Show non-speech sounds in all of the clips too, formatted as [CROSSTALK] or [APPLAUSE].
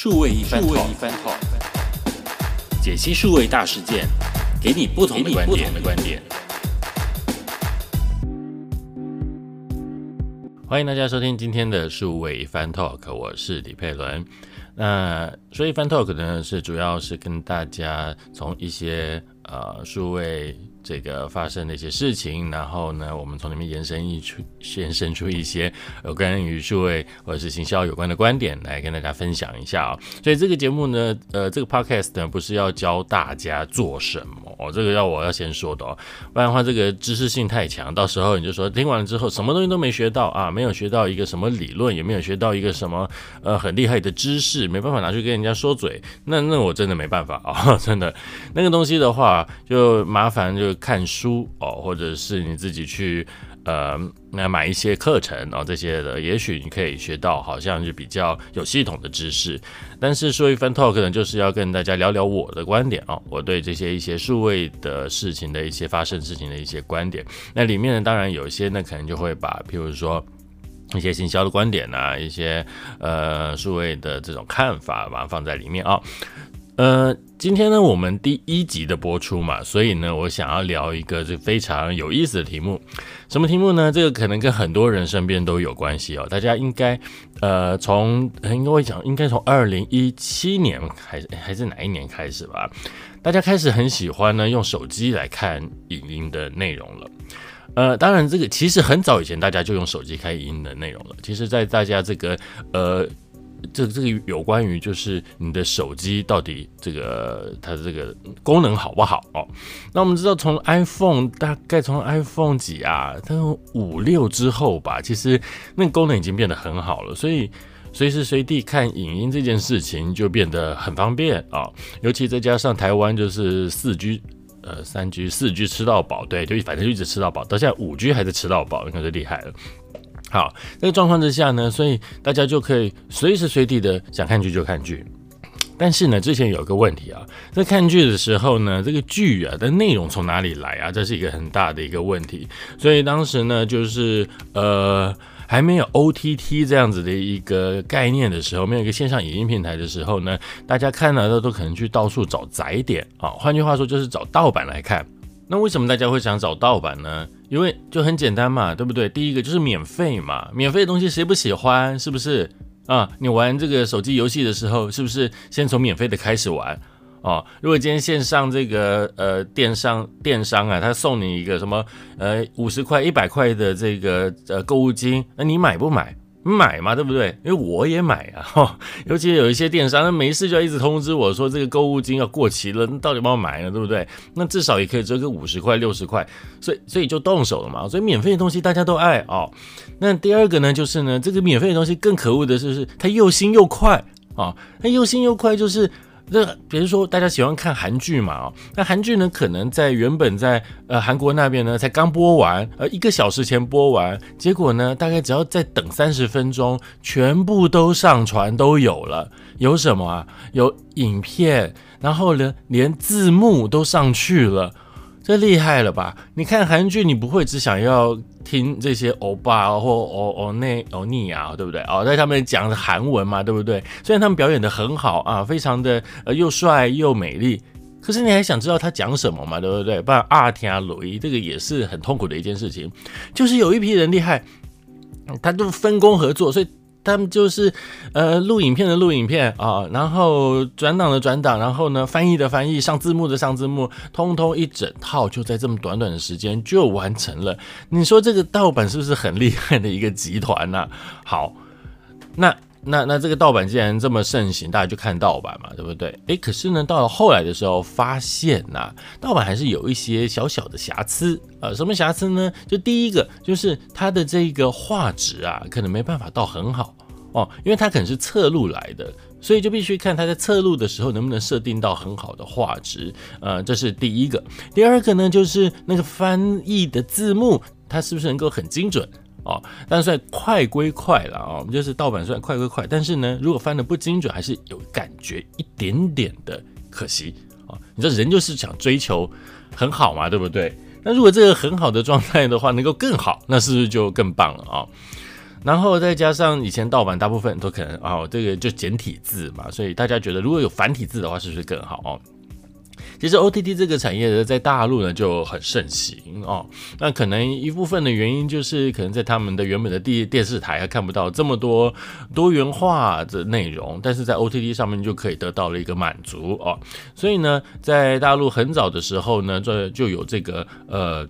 数位一番 talk，解析数位大事件，给你不同的观点。的观点。欢迎大家收听今天的数位一番 talk，我是李佩伦。那数位一番 talk 呢，是主要是跟大家从一些呃数位。这个发生的一些事情，然后呢，我们从里面延伸一出，延伸出一些有关于数位或者是行销有关的观点来跟大家分享一下啊。所以这个节目呢，呃，这个 podcast 呢，不是要教大家做什么哦，这个要我要先说的哦，不然的话这个知识性太强，到时候你就说听完了之后什么东西都没学到啊，没有学到一个什么理论，也没有学到一个什么呃很厉害的知识，没办法拿去跟人家说嘴，那那我真的没办法啊，[LAUGHS] 真的那个东西的话就麻烦就。看书哦，或者是你自己去呃，那买一些课程哦，这些的，也许你可以学到好像是比较有系统的知识。但是说一番 talk 呢，就是要跟大家聊聊我的观点哦，我对这些一些数位的事情的一些发生事情的一些观点。那里面呢，当然有一些呢，可能就会把譬如说一些行销的观点啊，一些呃数位的这种看法，把它放在里面啊。呃，今天呢，我们第一集的播出嘛，所以呢，我想要聊一个这非常有意思的题目。什么题目呢？这个可能跟很多人身边都有关系哦。大家应该，呃，从应该会讲，应该从二零一七年还是还是哪一年开始吧？大家开始很喜欢呢，用手机来看影音的内容了。呃，当然，这个其实很早以前大家就用手机看影音的内容了。其实，在大家这个呃。这这个有关于就是你的手机到底这个它的这个功能好不好哦？那我们知道从 iPhone 大概从 iPhone 几啊，它五六之后吧，其实那个功能已经变得很好了，所以随时随地看影音这件事情就变得很方便啊。尤其再加上台湾就是四 G 呃三 G 四 G 吃到饱，对，就反正就一直吃到饱，到现在五 G 还是吃到饱，应该是厉害了。好，这个状况之下呢，所以大家就可以随时随地的想看剧就看剧。但是呢，之前有个问题啊，在看剧的时候呢，这个剧啊的内容从哪里来啊？这是一个很大的一个问题。所以当时呢，就是呃还没有 OTT 这样子的一个概念的时候，没有一个线上影音平台的时候呢，大家看了都都可能去到处找载点啊。换句话说，就是找盗版来看。那为什么大家会想找盗版呢？因为就很简单嘛，对不对？第一个就是免费嘛，免费的东西谁不喜欢？是不是啊？你玩这个手机游戏的时候，是不是先从免费的开始玩？哦，如果今天线上这个呃电商电商啊，他送你一个什么呃五十块、一百块的这个呃购物金，那你买不买？买嘛，对不对？因为我也买啊，哈 [LAUGHS] 尤其有一些电商，那没事就要一直通知我说这个购物金要过期了，那到底帮我买呢，对不对？那至少也可以折个五十块、六十块，所以所以就动手了嘛。所以免费的东西大家都爱哦。那第二个呢，就是呢，这个免费的东西更可恶的就是它又新又快啊，它又新又快就是。那比如说，大家喜欢看韩剧嘛？哦，那韩剧呢，可能在原本在呃韩国那边呢，才刚播完，呃一个小时前播完，结果呢，大概只要再等三十分钟，全部都上传都有了。有什么啊？有影片，然后呢，连字幕都上去了。这厉害了吧？你看韩剧，你不会只想要听这些欧巴或欧欧内欧尼啊，对不对？哦，在他们讲的韩文嘛，对不对？虽然他们表演的很好啊，非常的呃又帅又美丽，可是你还想知道他讲什么嘛，对不对？不然阿天啊鲁伊这个也是很痛苦的一件事情，就是有一批人厉害，他都分工合作，所以。他们就是，呃，录影片的录影片啊，然后转档的转档，然后呢，翻译的翻译，上字幕的上字幕，通通一整套就在这么短短的时间就完成了。你说这个盗版是不是很厉害的一个集团呢？好，那那那这个盗版既然这么盛行，大家就看盗版嘛，对不对？诶，可是呢，到了后来的时候，发现呐，盗版还是有一些小小的瑕疵啊。什么瑕疵呢？就第一个就是它的这个画质啊，可能没办法到很好。哦，因为它可能是侧录来的，所以就必须看它在侧录的时候能不能设定到很好的画质。呃，这是第一个。第二个呢，就是那个翻译的字幕，它是不是能够很精准？哦，但算快归快了啊，我们就是盗版算快归快，但是呢，如果翻的不精准，还是有感觉一点点的可惜啊。你知道人就是想追求很好嘛，对不对？那如果这个很好的状态的话，能够更好，那是不是就更棒了啊？然后再加上以前盗版大部分都可能哦，这个就简体字嘛，所以大家觉得如果有繁体字的话，是不是更好哦？其实 OTT 这个产业呢，在大陆呢就很盛行哦。那可能一部分的原因就是，可能在他们的原本的电电视台还看不到这么多多元化的内容，但是在 OTT 上面就可以得到了一个满足哦。所以呢，在大陆很早的时候呢，这就有这个呃。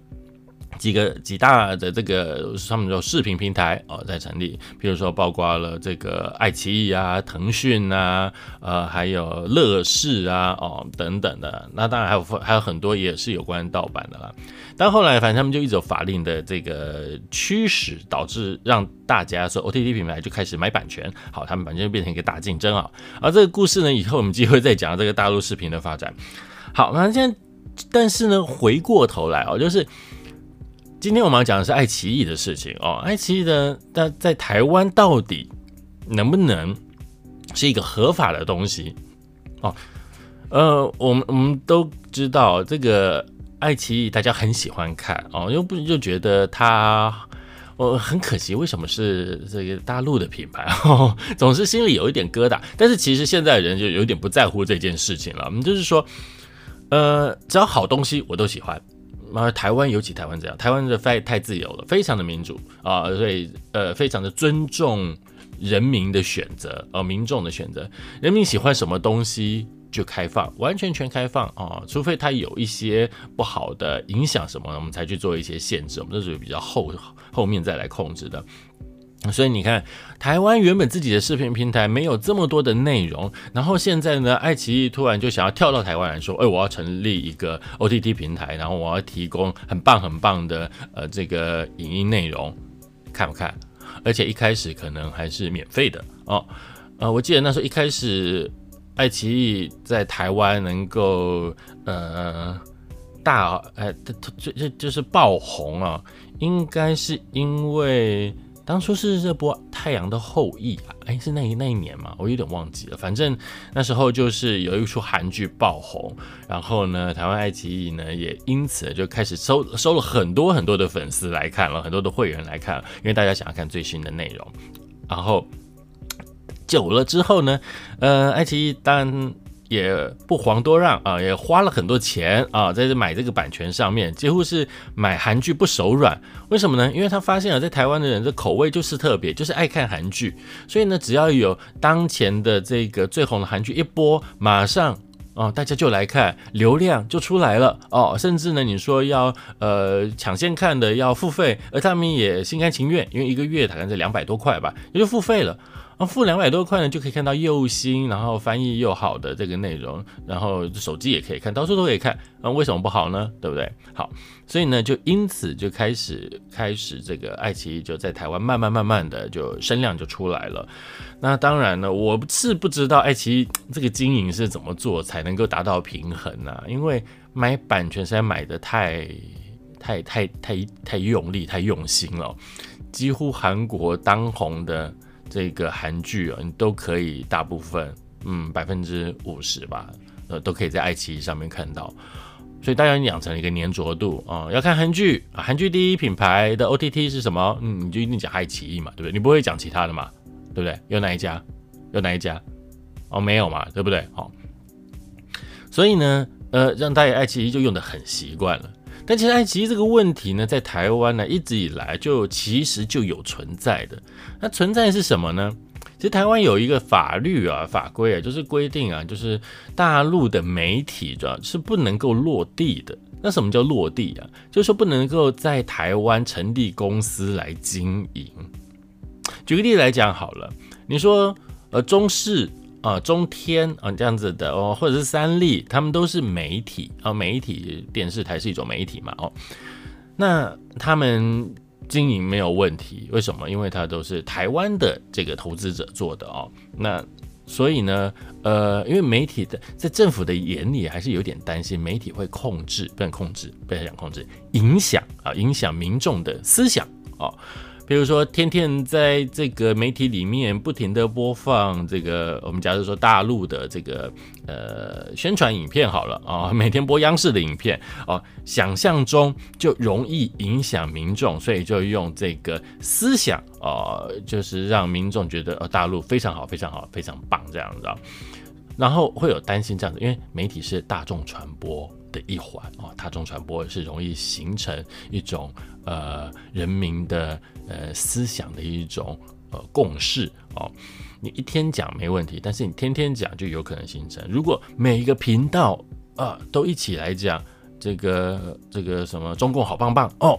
几个几大的这个他们说视频平台哦在成立，比如说包括了这个爱奇艺啊、腾讯啊、呃还有乐视啊哦等等的，那当然还有还有很多也是有关盗版的啦。但后来反正他们就一直有法令的这个驱使，导致让大家说 OTT 品牌就开始买版权，好，他们版权就变成一个大竞争啊。而这个故事呢，以后我们机会再讲这个大陆视频的发展。好，那现在但是呢，回过头来哦，就是。今天我们要讲的是爱奇艺的事情哦，爱奇艺的在在台湾到底能不能是一个合法的东西哦？呃，我们我们都知道这个爱奇艺大家很喜欢看哦，又不就觉得它哦很可惜，为什么是这个大陆的品牌哦？总是心里有一点疙瘩。但是其实现在人就有点不在乎这件事情了，我们就是说，呃，只要好东西我都喜欢。啊，台湾尤其台湾这样，台湾的太太自由了，非常的民主啊，所以呃，非常的尊重人民的选择，呃，民众的选择，人民喜欢什么东西就开放，完全全开放啊，除非它有一些不好的影响什么，我们才去做一些限制，我们都属于比较后后面再来控制的。所以你看，台湾原本自己的视频平台没有这么多的内容，然后现在呢，爱奇艺突然就想要跳到台湾来说，哎，我要成立一个 OTT 平台，然后我要提供很棒很棒的呃这个影音内容，看不看？而且一开始可能还是免费的哦。呃，我记得那时候一开始，爱奇艺在台湾能够呃大呃就就就是爆红啊，应该是因为。当初是这波《太阳的后裔》啊，哎，是那一那一年嘛，我有点忘记了。反正那时候就是有一出韩剧爆红，然后呢，台湾爱奇艺呢也因此就开始收收了很多很多的粉丝来看了，很多的会员来看，因为大家想要看最新的内容。然后久了之后呢，呃，爱奇艺当然。也不遑多让啊，也花了很多钱啊，在这买这个版权上面，几乎是买韩剧不手软。为什么呢？因为他发现了在台湾的人的口味就是特别，就是爱看韩剧，所以呢，只要有当前的这个最红的韩剧一播，马上啊，大家就来看，流量就出来了哦。甚至呢，你说要呃抢先看的要付费，而他们也心甘情愿，因为一个月大概在两百多块吧，也就付费了。啊，付两百多块呢，就可以看到又新，然后翻译又好的这个内容，然后手机也可以看，到处都可以看，啊，为什么不好呢？对不对？好，所以呢，就因此就开始开始这个爱奇艺就在台湾慢慢慢慢的就声量就出来了。那当然呢，我是不知道爱奇艺这个经营是怎么做才能够达到平衡呢？因为买版权实在买的太太太太太用力、太用心了，几乎韩国当红的。这个韩剧啊，你都可以大部分，嗯，百分之五十吧，呃，都可以在爱奇艺上面看到。所以大家养成一个粘着度啊，要看韩剧啊，韩剧第一品牌的 OTT 是什么？嗯，你就一定讲爱奇艺嘛，对不对？你不会讲其他的嘛，对不对？有哪一家？有哪一家？哦，没有嘛，对不对？好，所以呢，呃，让大家爱奇艺就用的很习惯了。但其实爱奇艺这个问题呢，在台湾呢一直以来就其实就有存在的。那存在是什么呢？其实台湾有一个法律啊法规啊，就是规定啊，就是大陆的媒体主要是不能够落地的。那什么叫落地啊？就是说不能够在台湾成立公司来经营。举个例子来讲好了，你说呃中视。啊，中天啊，这样子的哦，或者是三立，他们都是媒体啊，媒体电视台是一种媒体嘛，哦，那他们经营没有问题，为什么？因为它都是台湾的这个投资者做的哦，那所以呢，呃，因为媒体的在政府的眼里还是有点担心，媒体会控制，不能控制，不要讲控制，影响啊，影响民众的思想啊。比如说天天在这个媒体里面不停的播放这个，我们假如说大陆的这个呃宣传影片好了啊，每天播央视的影片哦，想象中就容易影响民众，所以就用这个思想哦，就是让民众觉得呃大陆非常好，非常好，非常棒这样子。然后会有担心这样子，因为媒体是大众传播的一环哦，大众传播是容易形成一种呃人民的呃思想的一种呃共识哦。你一天讲没问题，但是你天天讲就有可能形成。如果每一个频道啊都一起来讲这个这个什么中共好棒棒哦。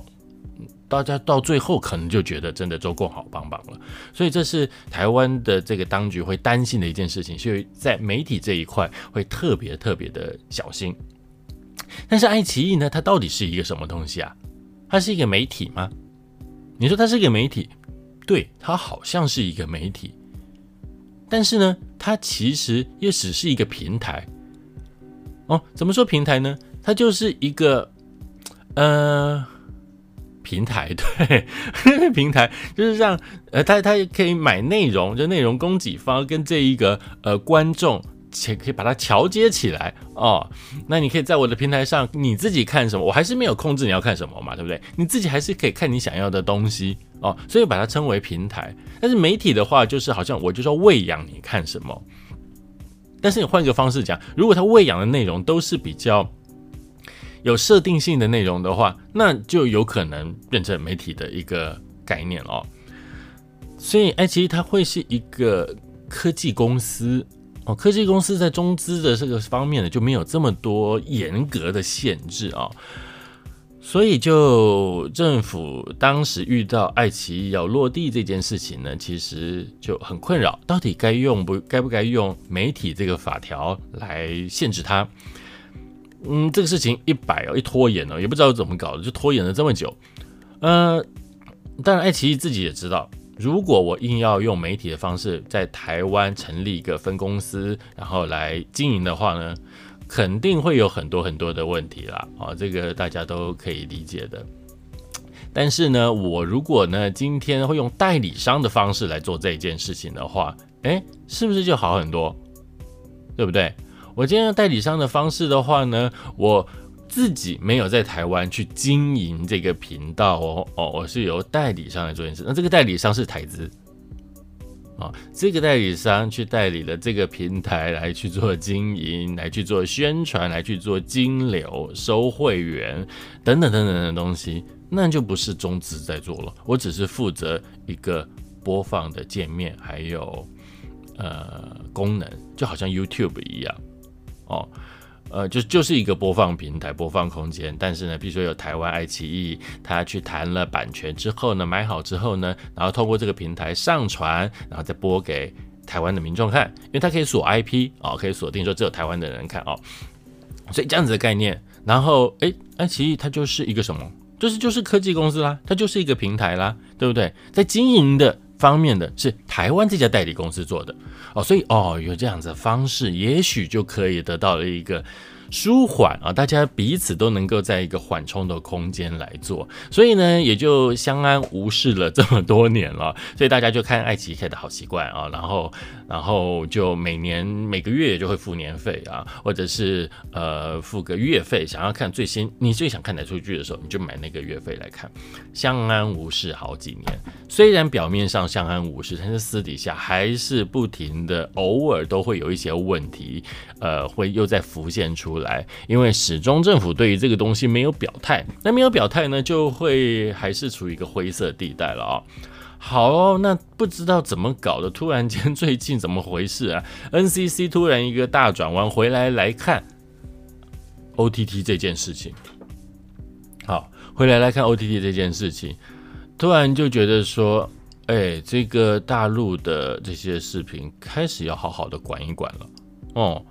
大家到最后可能就觉得真的中共好棒棒了，所以这是台湾的这个当局会担心的一件事情，所以在媒体这一块会特别特别的小心。但是爱奇艺呢，它到底是一个什么东西啊？它是一个媒体吗？你说它是一个媒体，对，它好像是一个媒体，但是呢，它其实也只是一个平台。哦，怎么说平台呢？它就是一个，呃。平台 [LAUGHS] 对，平台就是让呃，他他可以买内容，就内容供给方跟这一个呃观众，且可以把它桥接起来哦。那你可以在我的平台上，你自己看什么，我还是没有控制你要看什么嘛，对不对？你自己还是可以看你想要的东西哦。所以把它称为平台。但是媒体的话，就是好像我就说喂养你看什么。但是你换个方式讲，如果他喂养的内容都是比较。有设定性的内容的话，那就有可能变成媒体的一个概念哦。所以，爱奇艺它会是一个科技公司科技公司在中资的这个方面呢，就没有这么多严格的限制啊。所以，就政府当时遇到爱奇艺要落地这件事情呢，其实就很困扰，到底该用不该不该用媒体这个法条来限制它？嗯，这个事情一摆哦，一拖延哦，也不知道怎么搞的，就拖延了这么久。呃，当然，爱奇艺自己也知道，如果我硬要用媒体的方式在台湾成立一个分公司，然后来经营的话呢，肯定会有很多很多的问题啦。啊，这个大家都可以理解的。但是呢，我如果呢今天会用代理商的方式来做这件事情的话，哎，是不是就好很多？对不对？我今天用代理商的方式的话呢，我自己没有在台湾去经营这个频道哦哦，我是由代理商来做件事。那这个代理商是台资啊，这个代理商去代理了这个平台来去做经营，来去做宣传，来去做金流、收会员等等等等的东西，那就不是中资在做了。我只是负责一个播放的界面，还有呃功能，就好像 YouTube 一样。哦，呃，就就是一个播放平台、播放空间，但是呢，比如说有台湾爱奇艺，他去谈了版权之后呢，买好之后呢，然后透过这个平台上传，然后再播给台湾的民众看，因为它可以锁 IP 哦，可以锁定说只有台湾的人看哦，所以这样子的概念，然后哎，爱奇艺它就是一个什么？就是就是科技公司啦，它就是一个平台啦，对不对？在经营的。方面的是台湾这家代理公司做的哦，所以哦有这样子的方式，也许就可以得到了一个。舒缓啊，大家彼此都能够在一个缓冲的空间来做，所以呢，也就相安无事了这么多年了。所以大家就看爱奇艺的好习惯啊，然后，然后就每年每个月就会付年费啊，或者是呃付个月费，想要看最新你最想看哪出剧的时候，你就买那个月费来看，相安无事好几年。虽然表面上相安无事，但是私底下还是不停的，偶尔都会有一些问题，呃，会又在浮现出。来，因为始终政府对于这个东西没有表态，那没有表态呢，就会还是处于一个灰色地带了啊。好，那不知道怎么搞的，突然间最近怎么回事啊？NCC 突然一个大转弯，回来来看 OTT 这件事情。好，回来来看 OTT 这件事情，突然就觉得说，哎，这个大陆的这些视频开始要好好的管一管了，哦。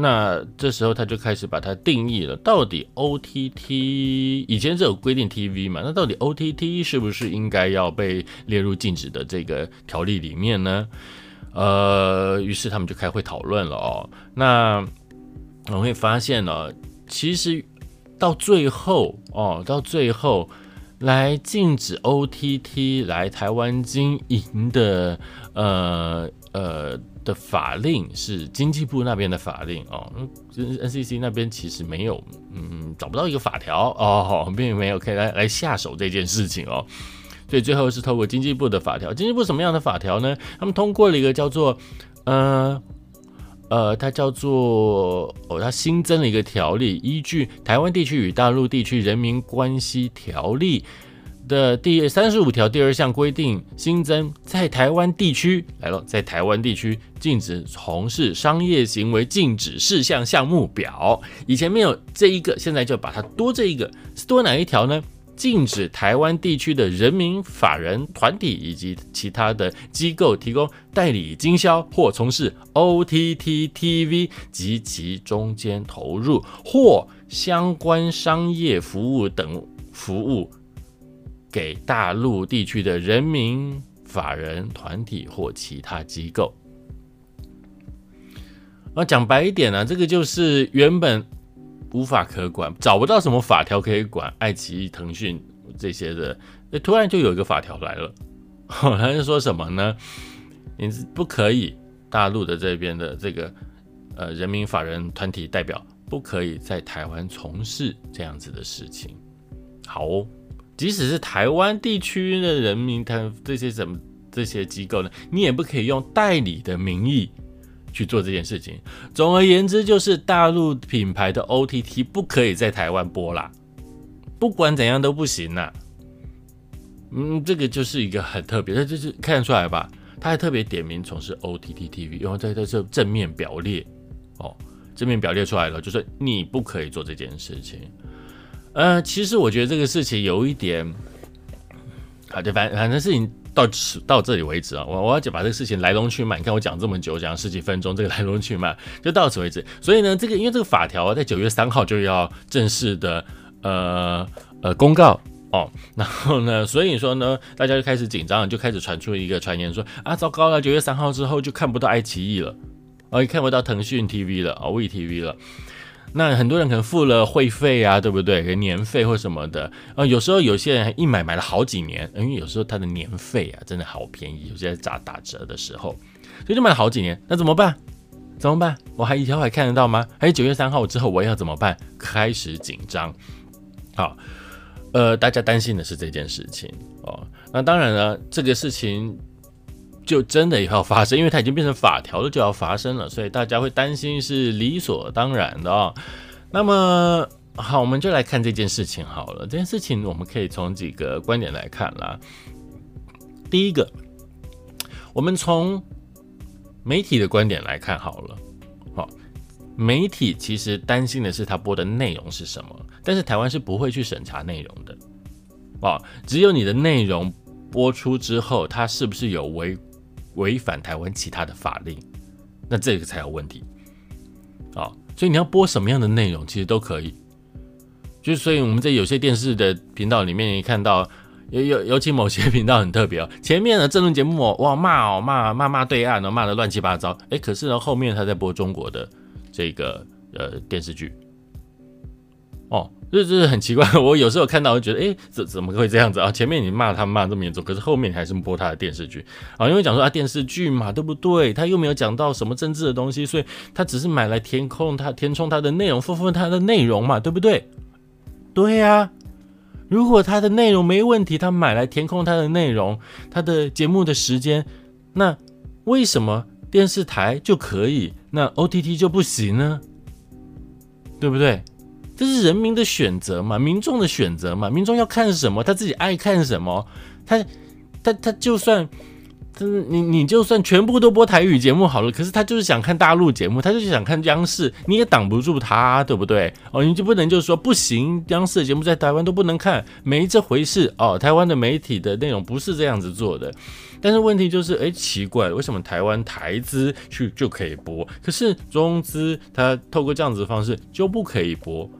那这时候他就开始把它定义了，到底 O T T 以前是有规定 T V 嘛？那到底 O T T 是不是应该要被列入禁止的这个条例里面呢？呃，于是他们就开会讨论了哦。那我会发现呢，其实到最后哦，到最后来禁止 OTT 来台湾经营的呃呃的法令是经济部那边的法令哦，NCC 那边其实没有，嗯，找不到一个法条哦，[LAUGHS] 并没有可以来来下手这件事情哦，所以最后是透过经济部的法条，经济部什么样的法条呢？他们通过了一个叫做呃。呃，它叫做哦，它新增了一个条例，依据《台湾地区与大陆地区人民关系条例》的第三十五条第二项规定，新增在台湾地区来了，在台湾地区禁止从事商业行为禁止事项项目表。以前没有这一个，现在就把它多这一个，是多哪一条呢？禁止台湾地区的人民法人团体以及其他的机构提供代理经销或从事 OTT TV 及其中间投入或相关商业服务等服务给大陆地区的人民法人团体或其他机构。啊，讲白一点呢，这个就是原本。无法可管，找不到什么法条可以管爱奇艺、腾讯这些的，突然就有一个法条来了，[LAUGHS] 他是说什么呢？你是不可以大陆的这边的这个呃人民法人团体代表不可以在台湾从事这样子的事情。好哦，即使是台湾地区的人民他这些什么这些机构呢，你也不可以用代理的名义。去做这件事情。总而言之，就是大陆品牌的 OTT 不可以在台湾播啦，不管怎样都不行呐。嗯，这个就是一个很特别，的，就是看得出来吧？他还特别点名从事 OTT TV，然后在在这正面表列哦，正面表列出来了，就是你不可以做这件事情。呃，其实我觉得这个事情有一点，好的，反反正事情。到此到这里为止啊，我我要讲把这个事情来龙去脉，你看我讲这么久，讲十几分钟，这个来龙去脉就到此为止。所以呢，这个因为这个法条啊在九月三号就要正式的呃呃公告哦，[LAUGHS] 然后呢，所以说呢，大家就开始紧张，就开始传出一个传言说啊，糟糕了，九月三号之后就看不到爱奇艺了，哦，也看不到腾讯 TV 了，啊，VTV 了。那很多人可能付了会费啊，对不对？年费或什么的啊，有时候有些人一买买了好几年，因为有时候他的年费啊真的好便宜，有些打打折的时候，所以就买了好几年。那怎么办？怎么办？我还以后还看得到吗？还有九月三号之后我要怎么办？开始紧张。好，呃，大家担心的是这件事情哦。那当然了，这个事情。就真的要发生，因为它已经变成法条了，就要发生了，所以大家会担心是理所当然的哦。那么好，我们就来看这件事情好了。这件事情我们可以从几个观点来看啦。第一个，我们从媒体的观点来看好了。好，媒体其实担心的是他播的内容是什么，但是台湾是不会去审查内容的。哦，只有你的内容播出之后，它是不是有违？违反台湾其他的法令，那这个才有问题啊！所以你要播什么样的内容，其实都可以。就所以我们在有些电视的频道里面，你看到有有尤其某些频道很特别哦，前面的政论节目哇骂哦骂骂骂对岸哦骂的乱七八糟，哎，可是呢后面他在播中国的这个呃电视剧。哦，这这是很奇怪。我有时候看到，我觉得，哎，怎怎么会这样子啊？前面你骂他骂这么严重，可是后面你还是播他的电视剧啊？因为讲说啊，电视剧嘛，对不对？他又没有讲到什么政治的东西，所以他只是买来填空，他填充他的内容，丰富他的内容嘛，对不对？对呀。如果他的内容没问题，他买来填空他的内容，他的节目的时间，那为什么电视台就可以，那 OTT 就不行呢？对不对？这是人民的选择嘛，民众的选择嘛，民众要看什么，他自己爱看什么，他他他就算，你你就算全部都播台语节目好了，可是他就是想看大陆节目，他就是想看央视，你也挡不住他，对不对？哦，你就不能就是说不行，央视的节目在台湾都不能看，没这回事哦。台湾的媒体的内容不是这样子做的，但是问题就是，哎，奇怪，为什么台湾台资去就可以播，可是中资他透过这样子的方式就不可以播？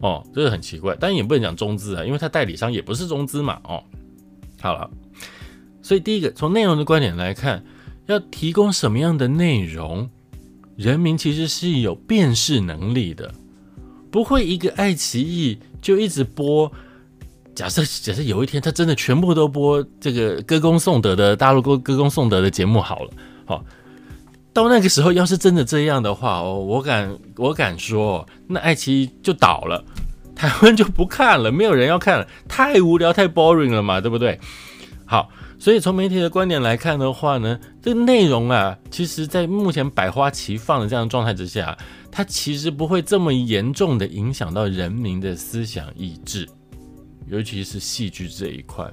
哦，这个很奇怪，但也不能讲中资啊，因为它代理商也不是中资嘛。哦，好了，所以第一个从内容的观点来看，要提供什么样的内容，人民其实是有辨识能力的，不会一个爱奇艺就一直播假设假设有一天他真的全部都播这个歌功颂德的大陆歌歌功颂德的节目好了，好，到那个时候要是真的这样的话哦，我敢我敢说，那爱奇艺就倒了，台湾就不看了，没有人要看了，太无聊太 boring 了嘛，对不对？好，所以从媒体的观点来看的话呢，这个内容啊，其实在目前百花齐放的这样的状态之下，它其实不会这么严重的影响到人民的思想意志。尤其是戏剧这一块，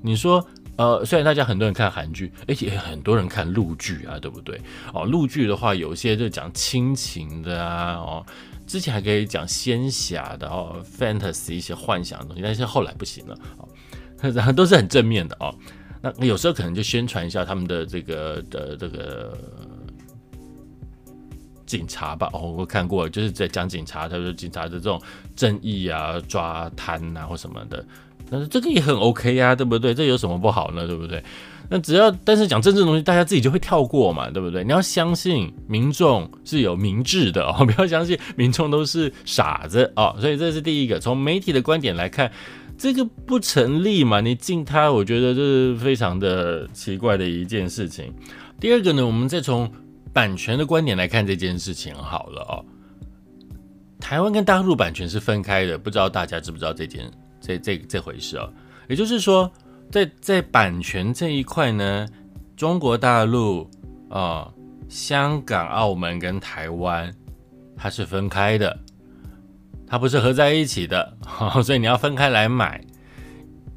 你说，呃，虽然大家很多人看韩剧，而且很多人看陆剧啊，对不对？哦，陆剧的话，有些就讲亲情的啊，哦，之前还可以讲仙侠的哦，fantasy 一些幻想的东西，但是后来不行了，哦，然后都是很正面的哦。那有时候可能就宣传一下他们的这个的这个。警察吧，哦，我看过，就是在讲警察，他说警察的这种正义啊、抓贪啊或什么的，但是这个也很 OK 呀，对不对？这有什么不好呢？对不对？那只要但是讲政治的东西，大家自己就会跳过嘛，对不对？你要相信民众是有明智的哦，不要相信民众都是傻子哦。所以这是第一个，从媒体的观点来看，这个不成立嘛？你禁他，我觉得这是非常的奇怪的一件事情。第二个呢，我们再从。版权的观点来看这件事情好了哦，台湾跟大陆版权是分开的，不知道大家知不知道这件这这这回事哦？也就是说，在在版权这一块呢，中国大陆啊、香港、澳门跟台湾它是分开的，它不是合在一起的，[LAUGHS] 所以你要分开来买。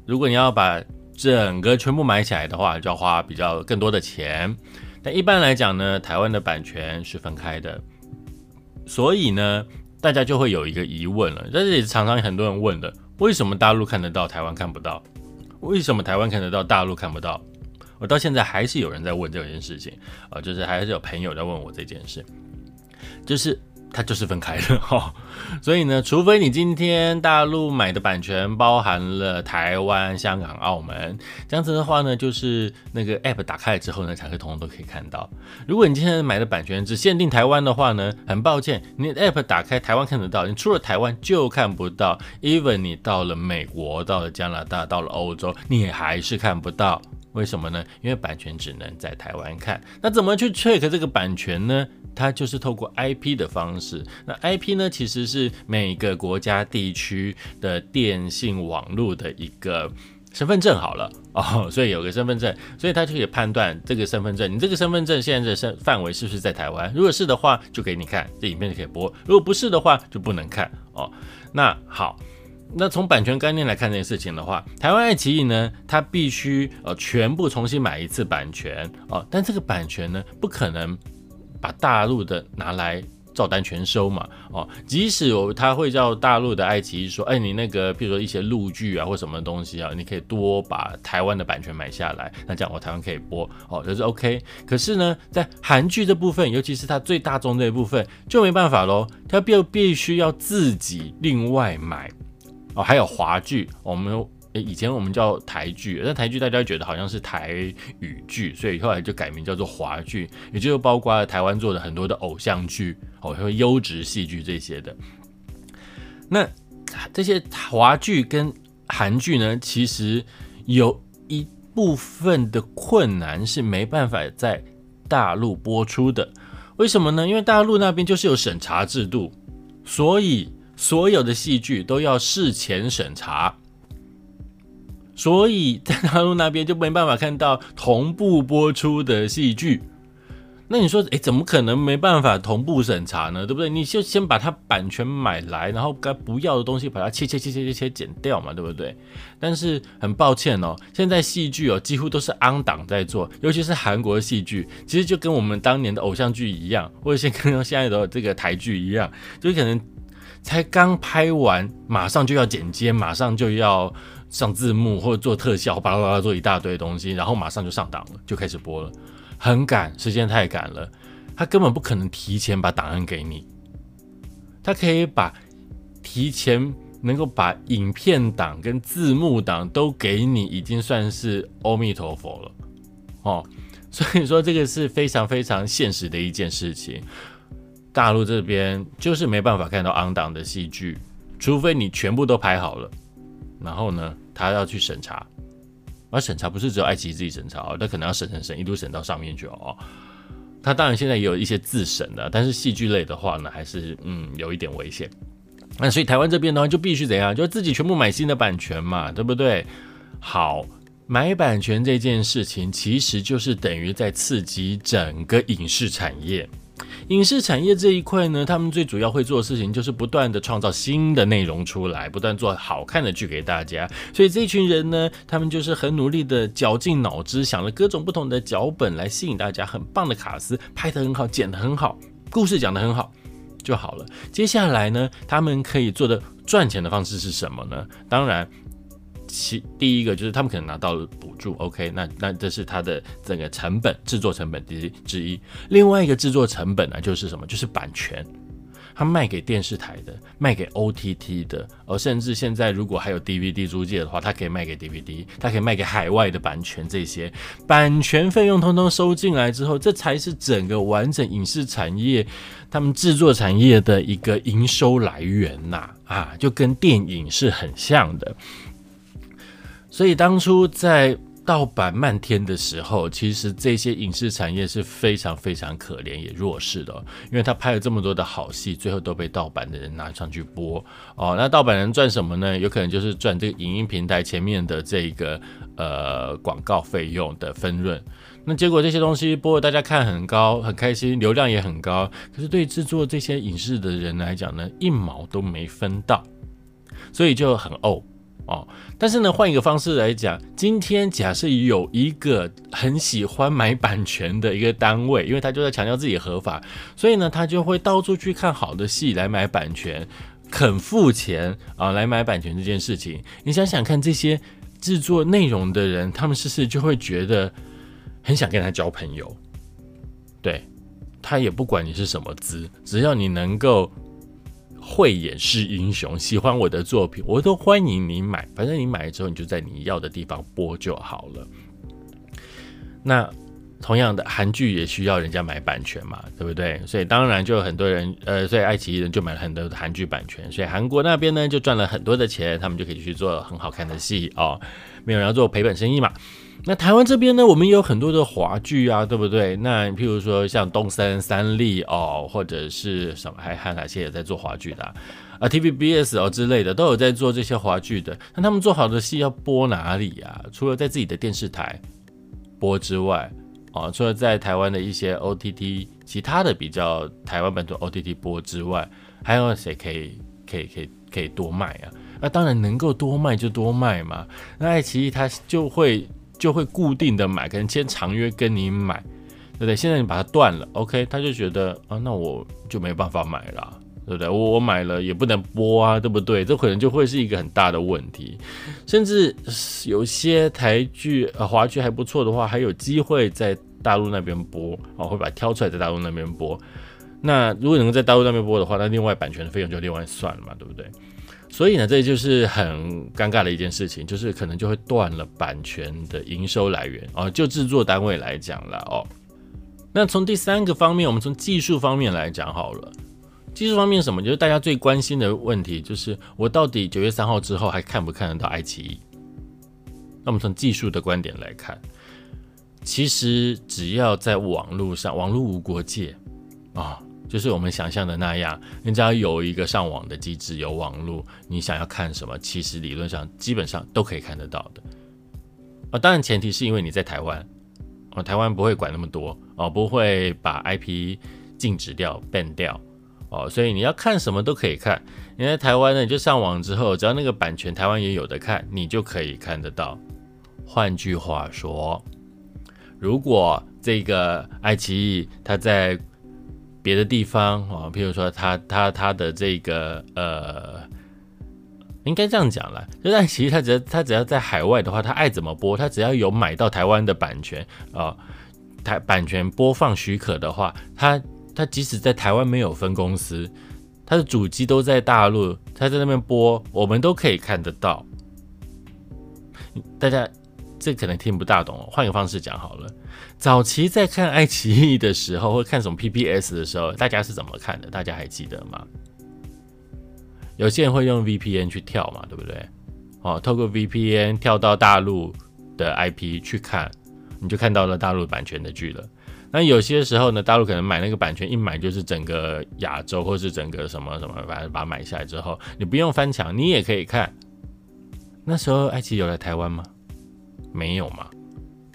如果你要把整个全部买起来的话，就要花比较更多的钱。但一般来讲呢，台湾的版权是分开的，所以呢，大家就会有一个疑问了，这也是常常很多人问的：为什么大陆看得到，台湾看不到？为什么台湾看得到，大陆看不到？我到现在还是有人在问这件事情啊，就是还是有朋友在问我这件事，就是。它就是分开的 [LAUGHS] 哈，所以呢，除非你今天大陆买的版权包含了台湾、香港、澳门，这样子的话呢，就是那个 app 打开了之后呢，才会通通都可以看到。如果你今天买的版权只限定台湾的话呢，很抱歉，你的 app 打开台湾看得到，你出了台湾就看不到。even 你到了美国、到了加拿大、到了欧洲，你还是看不到。为什么呢？因为版权只能在台湾看。那怎么去 check 这个版权呢？它就是透过 IP 的方式。那 IP 呢，其实是每个国家地区的电信网络的一个身份证。好了哦，所以有个身份证，所以它就可以判断这个身份证，你这个身份证现在的身范围是不是在台湾？如果是的话，就给你看，这影片就可以播；如果不是的话，就不能看哦。那好。那从版权概念来看这件事情的话，台湾爱奇艺呢，它必须呃全部重新买一次版权哦，但这个版权呢，不可能把大陆的拿来照单全收嘛哦，即使有他会叫大陆的爱奇艺说，哎，你那个比如说一些陆剧啊或什么东西啊，你可以多把台湾的版权买下来，那这样我台湾可以播哦，就是 OK。可是呢，在韩剧这部分，尤其是它最大众这一部分，就没办法喽，它必必须要自己另外买。哦，还有华剧，我们以前我们叫台剧，那台剧大家觉得好像是台语剧，所以后来就改名叫做华剧，也就是包括了台湾做的很多的偶像剧，哦，还有优质戏剧这些的。那这些华剧跟韩剧呢，其实有一部分的困难是没办法在大陆播出的，为什么呢？因为大陆那边就是有审查制度，所以。所有的戏剧都要事前审查，所以在大陆那边就没办法看到同步播出的戏剧。那你说，哎，怎么可能没办法同步审查呢？对不对？你就先把它版权买来，然后该不要的东西把它切切切切切切剪掉嘛，对不对？但是很抱歉哦，现在戏剧哦几乎都是安档在做，尤其是韩国的戏剧，其实就跟我们当年的偶像剧一样，或者现跟现在的这个台剧一样，就可能。才刚拍完，马上就要剪接，马上就要上字幕或者做特效，巴拉巴拉做一大堆东西，然后马上就上档了，就开始播了，很赶，时间太赶了。他根本不可能提前把档案给你，他可以把提前能够把影片档跟字幕档都给你，已经算是阿弥陀佛了哦。所以说这个是非常非常现实的一件事情。大陆这边就是没办法看到昂档的戏剧，除非你全部都拍好了，然后呢，他要去审查，而审查不是只有爱奇艺自己审查哦，他可能要审审审，一路审到上面去哦。他当然现在也有一些自审的，但是戏剧类的话呢，还是嗯有一点危险。那所以台湾这边呢，就必须怎样，就自己全部买新的版权嘛，对不对？好，买版权这件事情，其实就是等于在刺激整个影视产业。影视产业这一块呢，他们最主要会做的事情就是不断的创造新的内容出来，不断做好看的剧给大家。所以这群人呢，他们就是很努力的绞尽脑汁，想了各种不同的脚本来吸引大家，很棒的卡司，拍得很好，剪得很好，故事讲得很好就好了。接下来呢，他们可以做的赚钱的方式是什么呢？当然。其第一个就是他们可能拿到了补助，OK，那那这是它的整个成本制作成本之之一。另外一个制作成本呢，就是什么？就是版权，他卖给电视台的，卖给 OTT 的，而甚至现在如果还有 DVD 租借的话，它可以卖给 DVD，它可以卖给海外的版权。这些版权费用通通收进来之后，这才是整个完整影视产业他们制作产业的一个营收来源呐，啊，就跟电影是很像的。所以当初在盗版漫天的时候，其实这些影视产业是非常非常可怜也弱势的，因为他拍了这么多的好戏，最后都被盗版的人拿上去播哦。那盗版人赚什么呢？有可能就是赚这个影音平台前面的这个呃广告费用的分润。那结果这些东西播了，大家看很高，很开心，流量也很高。可是对制作这些影视的人来讲呢，一毛都没分到，所以就很怄。哦，但是呢，换一个方式来讲，今天假设有一个很喜欢买版权的一个单位，因为他就在强调自己合法，所以呢，他就会到处去看好的戏来买版权，肯付钱啊来买版权这件事情。你想想看，这些制作内容的人，他们是不是就会觉得很想跟他交朋友？对他也不管你是什么资，只要你能够。慧眼识英雄，喜欢我的作品，我都欢迎你买。反正你买了之后，你就在你要的地方播就好了。那同样的，韩剧也需要人家买版权嘛，对不对？所以当然就很多人，呃，所以爱奇艺人就买了很多的韩剧版权，所以韩国那边呢就赚了很多的钱，他们就可以去做很好看的戏哦。没有人要做赔本生意嘛。那台湾这边呢，我们也有很多的华剧啊，对不对？那譬如说像东森三立哦，或者是什么，还还有哪些也在做华剧的啊？TVBS 哦之类的都有在做这些华剧的。那他们做好的戏要播哪里呀？除了在自己的电视台播之外，哦，除了在台湾的一些 OTT 其他的比较台湾本土 OTT 播之外，还有谁可以可以可以可以多卖啊？那当然能够多卖就多卖嘛。那爱奇艺它就会。就会固定的买，可能签长约跟你买，对不对？现在你把它断了，OK，他就觉得啊，那我就没办法买了，对不对？我我买了也不能播啊，对不对？这可能就会是一个很大的问题。甚至有些台剧、呃华剧还不错的话，还有机会在大陆那边播，啊，会把它挑出来在大陆那边播。那如果能够在大陆那边播的话，那另外版权的费用就另外算了嘛，对不对？所以呢，这就是很尴尬的一件事情，就是可能就会断了版权的营收来源哦。就制作单位来讲了哦，那从第三个方面，我们从技术方面来讲好了。技术方面什么？就是大家最关心的问题，就是我到底九月三号之后还看不看得到爱奇艺？那我们从技术的观点来看，其实只要在网络上，网络无国界啊。就是我们想象的那样，人家有一个上网的机制，有网络，你想要看什么，其实理论上基本上都可以看得到的。啊，当然前提是因为你在台湾，哦，台湾不会管那么多，哦，不会把 IP 禁止掉、ban 掉，哦，所以你要看什么都可以看。你在台湾呢，你就上网之后，只要那个版权台湾也有的看，你就可以看得到。换句话说，如果这个爱奇艺它在别的地方啊，譬如说他他他的这个呃，应该这样讲了，就但其实他只要他只要在海外的话，他爱怎么播，他只要有买到台湾的版权啊，台版权播放许可的话，他他即使在台湾没有分公司，他的主机都在大陆，他在那边播，我们都可以看得到。大家这可能听不大懂，换个方式讲好了。早期在看爱奇艺的时候，或看什么 PPS 的时候，大家是怎么看的？大家还记得吗？有些人会用 VPN 去跳嘛，对不对？哦，透过 VPN 跳到大陆的 IP 去看，你就看到了大陆版权的剧了。那有些时候呢，大陆可能买那个版权，一买就是整个亚洲或是整个什么什么，反正把它买下来之后，你不用翻墙，你也可以看。那时候爱奇艺有来台湾吗？没有嘛，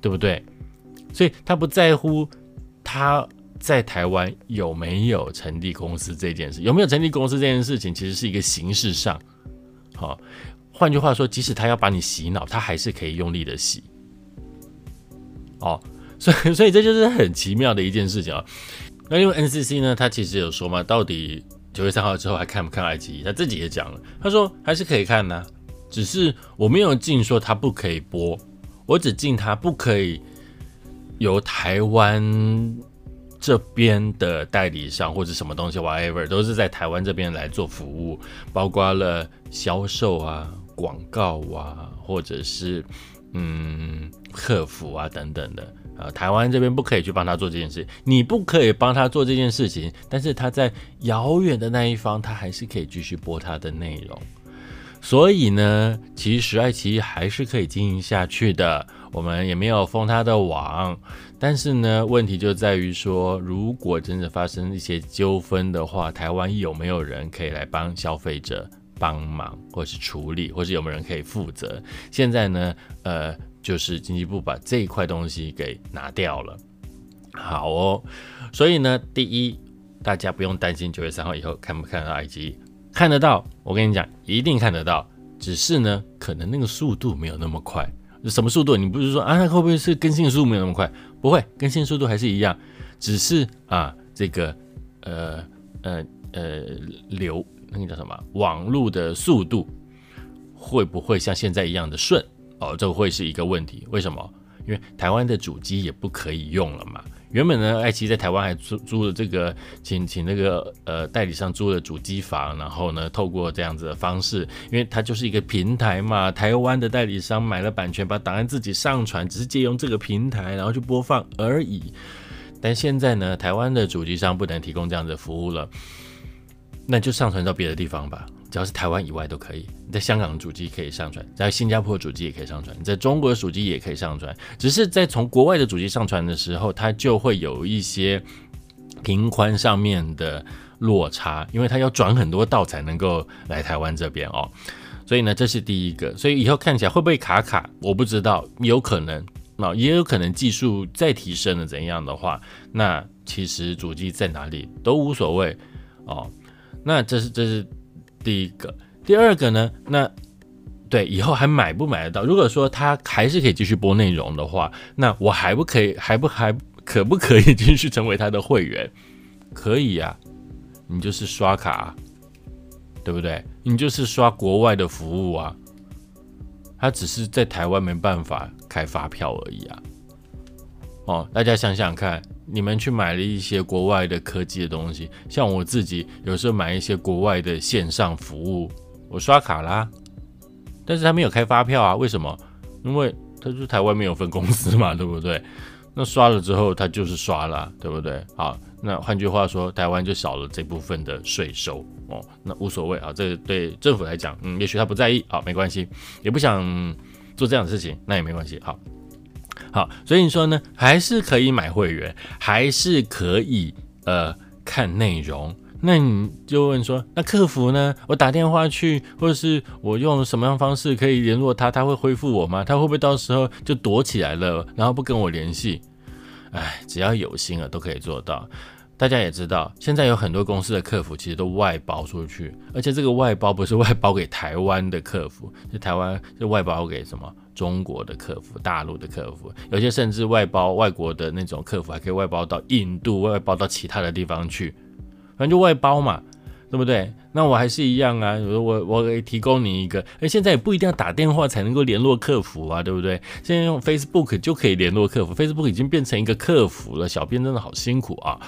对不对？所以他不在乎他在台湾有没有成立公司这件事，有没有成立公司这件事情，其实是一个形式上。好，换句话说，即使他要把你洗脑，他还是可以用力的洗。哦。所以，[LAUGHS] 所以这就是很奇妙的一件事情啊。那因为 NCC 呢，他其实有说嘛，到底九月三号之后还看不看爱奇艺？他自己也讲了，他说还是可以看的，只是我没有禁说他不可以播，我只禁他不可以由台湾这边的代理商或者什么东西 whatever 都是在台湾这边来做服务，包括了销售啊、广告啊，或者是嗯客服啊等等的。呃，台湾这边不可以去帮他做这件事，你不可以帮他做这件事情，但是他在遥远的那一方，他还是可以继续播他的内容。所以呢，其实爱奇艺还是可以经营下去的，我们也没有封他的网。但是呢，问题就在于说，如果真的发生一些纠纷的话，台湾有没有人可以来帮消费者帮忙，或是处理，或是有没有人可以负责？现在呢，呃。就是经济部把这一块东西给拿掉了，好哦，所以呢，第一，大家不用担心九月三号以后看不看到爱奇艺看得到，我跟你讲，一定看得到，只是呢，可能那个速度没有那么快。什么速度？你不是说啊，会不会是更新速度没有那么快？不会，更新速度还是一样，只是啊，这个呃呃呃流那个叫什么网络的速度会不会像现在一样的顺？哦，这会是一个问题，为什么？因为台湾的主机也不可以用了嘛。原本呢，爱奇艺在台湾还租租了这个，请请那个呃代理商租了主机房，然后呢，透过这样子的方式，因为它就是一个平台嘛。台湾的代理商买了版权，把档案自己上传，只是借用这个平台，然后去播放而已。但现在呢，台湾的主机商不能提供这样的服务了，那就上传到别的地方吧。只要是台湾以外都可以，你在香港主机可以上传，在新加坡主机也可以上传，你在中国的主机也可以上传。只是在从国外的主机上传的时候，它就会有一些频宽上面的落差，因为它要转很多道才能够来台湾这边哦。所以呢，这是第一个。所以以后看起来会不会卡卡，我不知道，有可能，那也有可能技术再提升了怎样的话，那其实主机在哪里都无所谓哦。那这是这是。第一个，第二个呢？那对以后还买不买得到？如果说他还是可以继续播内容的话，那我还不可以？还不还可不可以继续成为他的会员？可以呀，你就是刷卡，对不对？你就是刷国外的服务啊，他只是在台湾没办法开发票而已啊。哦，大家想想看。你们去买了一些国外的科技的东西，像我自己有时候买一些国外的线上服务，我刷卡啦，但是他没有开发票啊？为什么？因为他是台湾没有分公司嘛，对不对？那刷了之后，他就是刷了，对不对？好，那换句话说，台湾就少了这部分的税收哦，那无所谓啊，这对政府来讲，嗯，也许他不在意，好，没关系，也不想做这样的事情，那也没关系，好。好，所以你说呢，还是可以买会员，还是可以呃看内容。那你就问说，那客服呢？我打电话去，或者是我用什么样方式可以联络他？他会回复我吗？他会不会到时候就躲起来了，然后不跟我联系？哎，只要有心了，都可以做到。大家也知道，现在有很多公司的客服其实都外包出去，而且这个外包不是外包给台湾的客服，是台湾是外包给什么？中国的客服、大陆的客服，有些甚至外包外国的那种客服，还可以外包到印度、外包到其他的地方去，反正就外包嘛，对不对？那我还是一样啊，我我可以提供你一个，哎，现在也不一定要打电话才能够联络客服啊，对不对？现在用 Facebook 就可以联络客服，Facebook 已经变成一个客服了，小编真的好辛苦啊，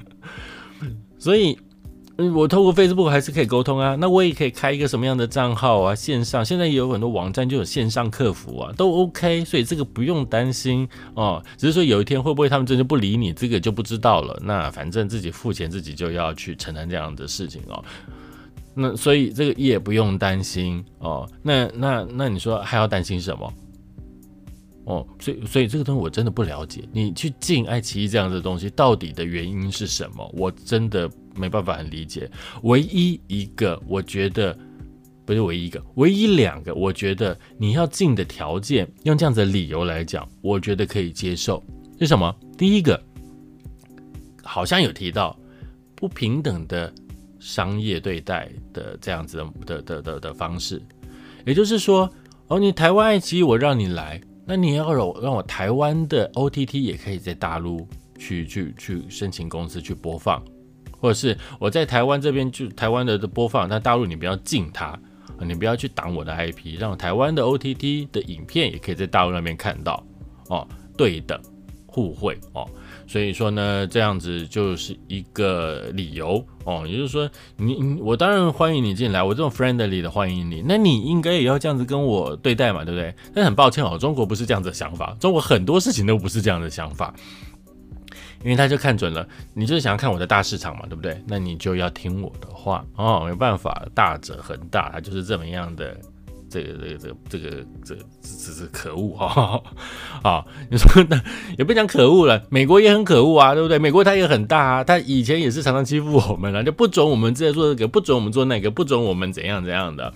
[LAUGHS] 所以。我透过 Facebook 还是可以沟通啊，那我也可以开一个什么样的账号啊？线上现在也有很多网站就有线上客服啊，都 OK，所以这个不用担心哦。只是说有一天会不会他们真的不理你，这个就不知道了。那反正自己付钱自己就要去承担这样的事情哦。那所以这个也不用担心哦。那那那你说还要担心什么？哦，所以所以这个东西我真的不了解。你去进爱奇艺这样的东西，到底的原因是什么？我真的没办法很理解。唯一一个我觉得不是唯一一个，唯一两个我觉得你要进的条件，用这样子的理由来讲，我觉得可以接受。是什么？第一个好像有提到不平等的商业对待的这样子的的的的方式，也就是说，哦，你台湾爱奇艺我让你来。那你要让让我台湾的 OTT 也可以在大陆去去去申请公司去播放，或者是我在台湾这边就台湾的播放，那大陆你不要禁它，你不要去挡我的 IP，让台湾的 OTT 的影片也可以在大陆那边看到哦，对等互惠哦。所以说呢，这样子就是一个理由哦，也就是说，你我当然欢迎你进来，我这种 friendly 的欢迎你，那你应该也要这样子跟我对待嘛，对不对？但很抱歉哦，中国不是这样子的想法，中国很多事情都不是这样的想法，因为他就看准了，你就是想要看我的大市场嘛，对不对？那你就要听我的话哦，没办法，大者恒大，他就是这么样的。这个这个这个这个这这这可恶哈啊！你说那也不讲可恶了，美国也很可恶啊，对不对？美国它也很大啊，它以前也是常常欺负我们啊，就不准我们这做这个，不准我们做那个，不准我们怎样怎样的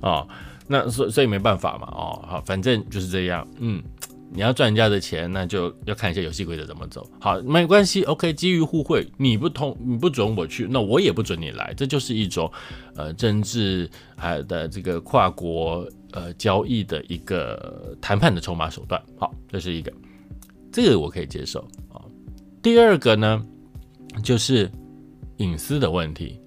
啊？那所所以没办法嘛，哦，好，反正就是这样，嗯。你要赚人家的钱，那就要看一下游戏规则怎么走。好，没关系，OK，基于互惠，你不同，你不准我去，那我也不准你来，这就是一种呃政治还的这个跨国呃交易的一个谈判的筹码手段。好，这是一个，这个我可以接受啊。第二个呢，就是隐私的问题。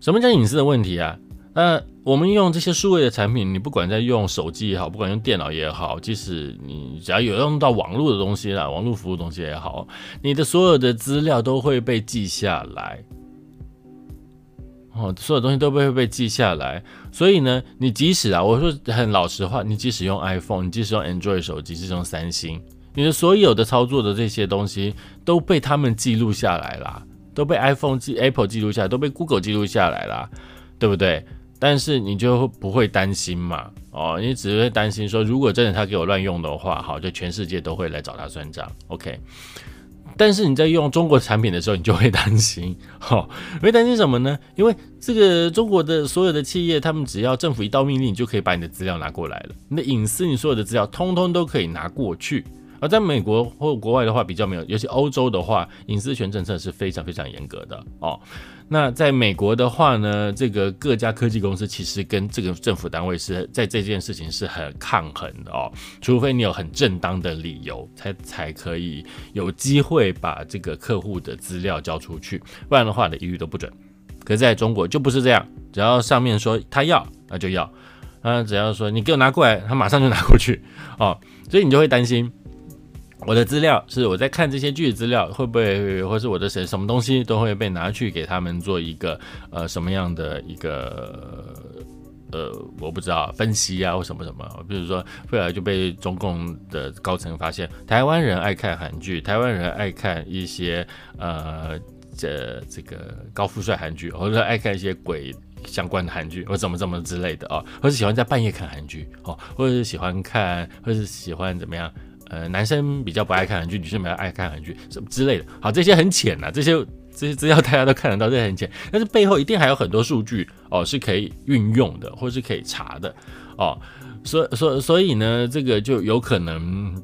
什么叫隐私的问题啊？那我们用这些数位的产品，你不管在用手机也好，不管用电脑也好，即使你只要有用到网络的东西啦，网络服务东西也好，你的所有的资料都会被记下来。哦，所有东西都会被记下来。所以呢，你即使啊，我说很老实话，你即使用 iPhone，你即使用 Android 手机，即使用三星，你的所有的操作的这些东西都被他们记录下来啦，都被 iPhone 记 Apple 记录下来，都被 Google 记录下来啦，对不对？但是你就不会担心嘛？哦，你只会担心说，如果真的他给我乱用的话，好，就全世界都会来找他算账。OK。但是你在用中国产品的时候，你就会担心，哈，[LAUGHS] 会担心什么呢？因为这个中国的所有的企业，他们只要政府一道命令，你就可以把你的资料拿过来了。你的隐私，你所有的资料，通通都可以拿过去。而在美国或国外的话，比较没有，尤其欧洲的话，隐私权政策是非常非常严格的哦。那在美国的话呢，这个各家科技公司其实跟这个政府单位是在这件事情是很抗衡的哦，除非你有很正当的理由，才才可以有机会把这个客户的资料交出去，不然的话呢，一律都不准。可是在中国就不是这样，只要上面说他要，那就要，啊，只要说你给我拿过来，他马上就拿过去哦，所以你就会担心。我的资料是我在看这些剧的资料，会不会，或是我的什什么东西都会被拿去给他们做一个呃什么样的一个呃我不知道分析啊或什么什么，比如说后来就被中共的高层发现，台湾人爱看韩剧，台湾人爱看一些呃这这个高富帅韩剧，或者爱看一些鬼相关的韩剧，或怎么怎么之类的啊，或是喜欢在半夜看韩剧哦，或者是喜欢看，或是喜欢怎么样？呃，男生比较不爱看韩剧，女生比较爱看韩剧，什么之类的。好，这些很浅呐，这些这些资料大家都看得到，这些很浅。但是背后一定还有很多数据哦，是可以运用的，或是可以查的哦。所所所以呢，这个就有可能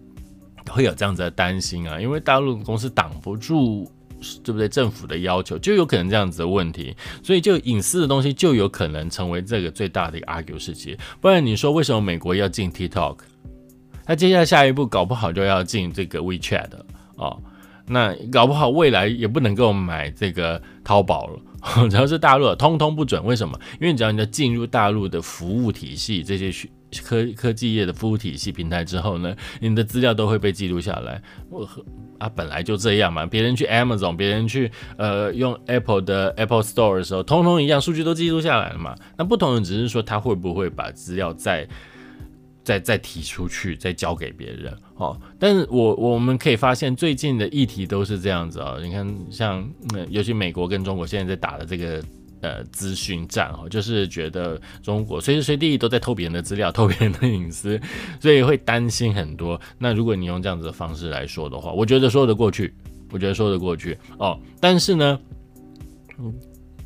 会有这样子的担心啊，因为大陆公司挡不住，对不对？政府的要求就有可能这样子的问题，所以就隐私的东西就有可能成为这个最大的一个 argue 事情。不然你说为什么美国要进 TikTok？那接下来下一步搞不好就要进这个 WeChat 哦，那搞不好未来也不能够买这个淘宝了，[LAUGHS] 只要是大陆的通通不准。为什么？因为只要你要进入大陆的服务体系，这些科科技业的服务体系平台之后呢，你的资料都会被记录下来。我啊，本来就这样嘛，别人去 Amazon，别人去呃用 Apple 的 Apple Store 的时候，通通一样，数据都记录下来了嘛。那不同的只是说他会不会把资料在。再再提出去，再交给别人，哦。但是我我们可以发现，最近的议题都是这样子啊。你看，像尤其美国跟中国现在在打的这个呃资讯战哦，就是觉得中国随时随地都在偷别人的资料，[LAUGHS] 偷别人的隐私，所以会担心很多。那如果你用这样子的方式来说的话，我觉得说得过去，我觉得说得过去哦。但是呢，嗯，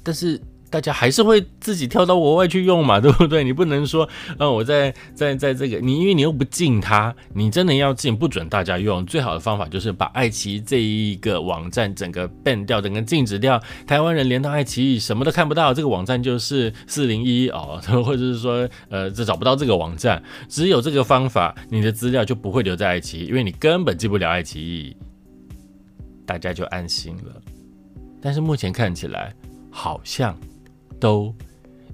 但是。大家还是会自己跳到国外去用嘛，[LAUGHS] 对不对？你不能说，呃，我在在在这个你，因为你又不禁它，你真的要禁，不准大家用。最好的方法就是把爱奇艺这一个网站整个 ban 掉，整个禁止掉。台湾人连到爱奇艺什么都看不到，这个网站就是四零一哦，或者是说，呃，这找不到这个网站。只有这个方法，你的资料就不会留在爱奇艺，因为你根本进不了爱奇艺，大家就安心了。但是目前看起来好像。都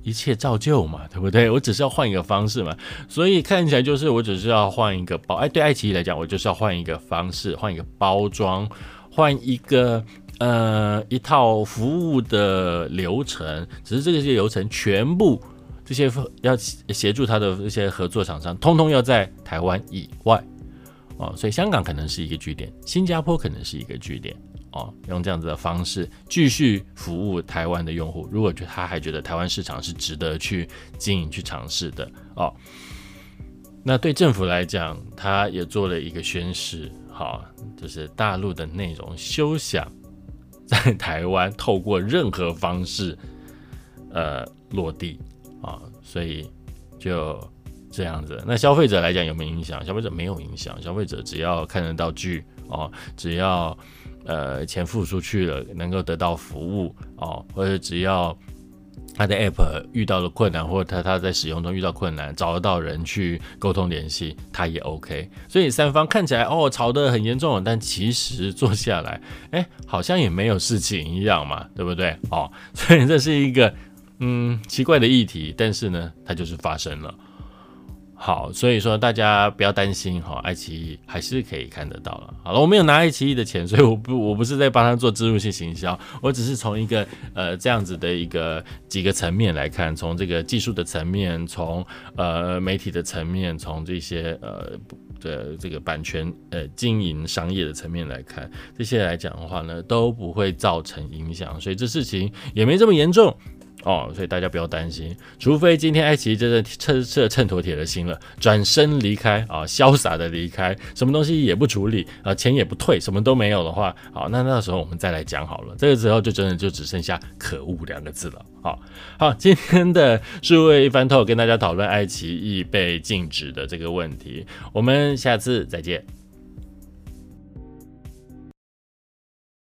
一切照旧嘛，对不对？我只是要换一个方式嘛，所以看起来就是我只是要换一个包。哎，对爱奇艺来讲，我就是要换一个方式，换一个包装，换一个呃一套服务的流程。只是这些流程全部这些要协助他的这些合作厂商，通通要在台湾以外哦，所以香港可能是一个据点，新加坡可能是一个据点。哦，用这样子的方式继续服务台湾的用户。如果他还觉得台湾市场是值得去经营、去尝试的哦，那对政府来讲，他也做了一个宣誓，好，就是大陆的内容休想在台湾透过任何方式呃落地啊，所以就这样子。那消费者来讲有没有影响？消费者没有影响，消费者只要看得到剧哦，只要。呃，钱付出去了，能够得到服务哦，或者只要他的 app 遇到了困难，或者他他在使用中遇到困难，找得到人去沟通联系，他也 OK。所以三方看起来哦吵得很严重，但其实坐下来，哎，好像也没有事情一样嘛，对不对？哦，所以这是一个嗯奇怪的议题，但是呢，它就是发生了。好，所以说大家不要担心哈，爱奇艺还是可以看得到了。好了，我没有拿爱奇艺的钱，所以我不我不是在帮他做植入性行销，我只是从一个呃这样子的一个几个层面来看，从这个技术的层面，从呃媒体的层面，从这些呃的这个版权呃经营商业的层面来看，这些来讲的话呢都不会造成影响，所以这事情也没这么严重。哦，所以大家不要担心，除非今天爱奇艺真的趁这秤砣铁了心了，转身离开啊，潇洒的离开，什么东西也不处理啊，钱也不退，什么都没有的话，好，那那时候我们再来讲好了。这个时候就真的就只剩下可恶两个字了。好，好，今天的数位一番透跟大家讨论爱奇艺被禁止的这个问题，我们下次再见。